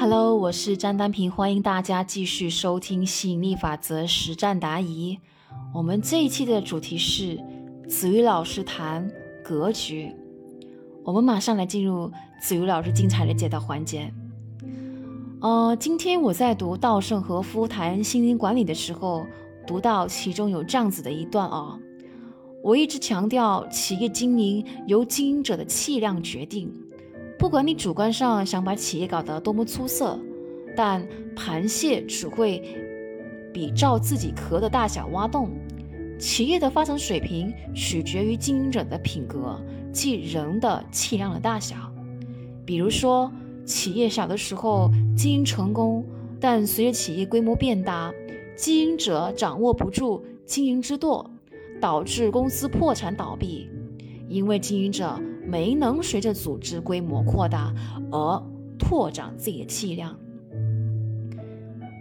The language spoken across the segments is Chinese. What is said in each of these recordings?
Hello，我是张丹平，欢迎大家继续收听吸引力法则实战答疑。我们这一期的主题是子瑜老师谈格局。我们马上来进入子瑜老师精彩的解答环节。呃，今天我在读稻盛和夫谈心灵管理的时候，读到其中有这样子的一段啊。我一直强调，企业经营由经营者的气量决定。不管你主观上想把企业搞得多么出色，但螃蟹只会比照自己壳的大小挖洞。企业的发展水平取决于经营者的品格，即人的气量的大小。比如说，企业小的时候经营成功，但随着企业规模变大，经营者掌握不住经营之舵，导致公司破产倒闭，因为经营者。没能随着组织规模扩大而拓展自己的气量。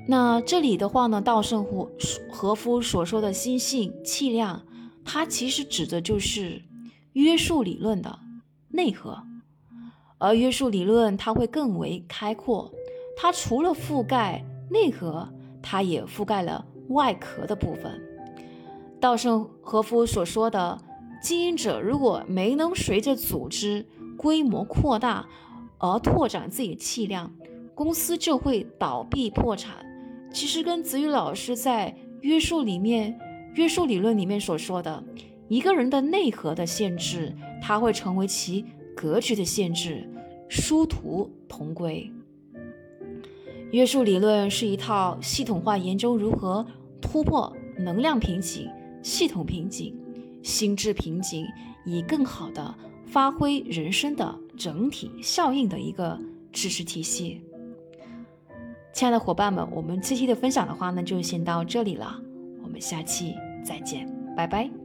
那这里的话呢，稻盛和和夫所说的心性气量，它其实指的就是约束理论的内核。而约束理论它会更为开阔，它除了覆盖内核，它也覆盖了外壳的部分。稻盛和夫所说的。经营者如果没能随着组织规模扩大而拓展自己的气量，公司就会倒闭破产。其实跟子宇老师在约束里面、约束理论里面所说的，一个人的内核的限制，它会成为其格局的限制，殊途同归。约束理论是一套系统化研究如何突破能量瓶颈、系统瓶颈。心智瓶颈，以更好的发挥人生的整体效应的一个知识体系。亲爱的伙伴们，我们这期的分享的话呢，就先到这里了，我们下期再见，拜拜。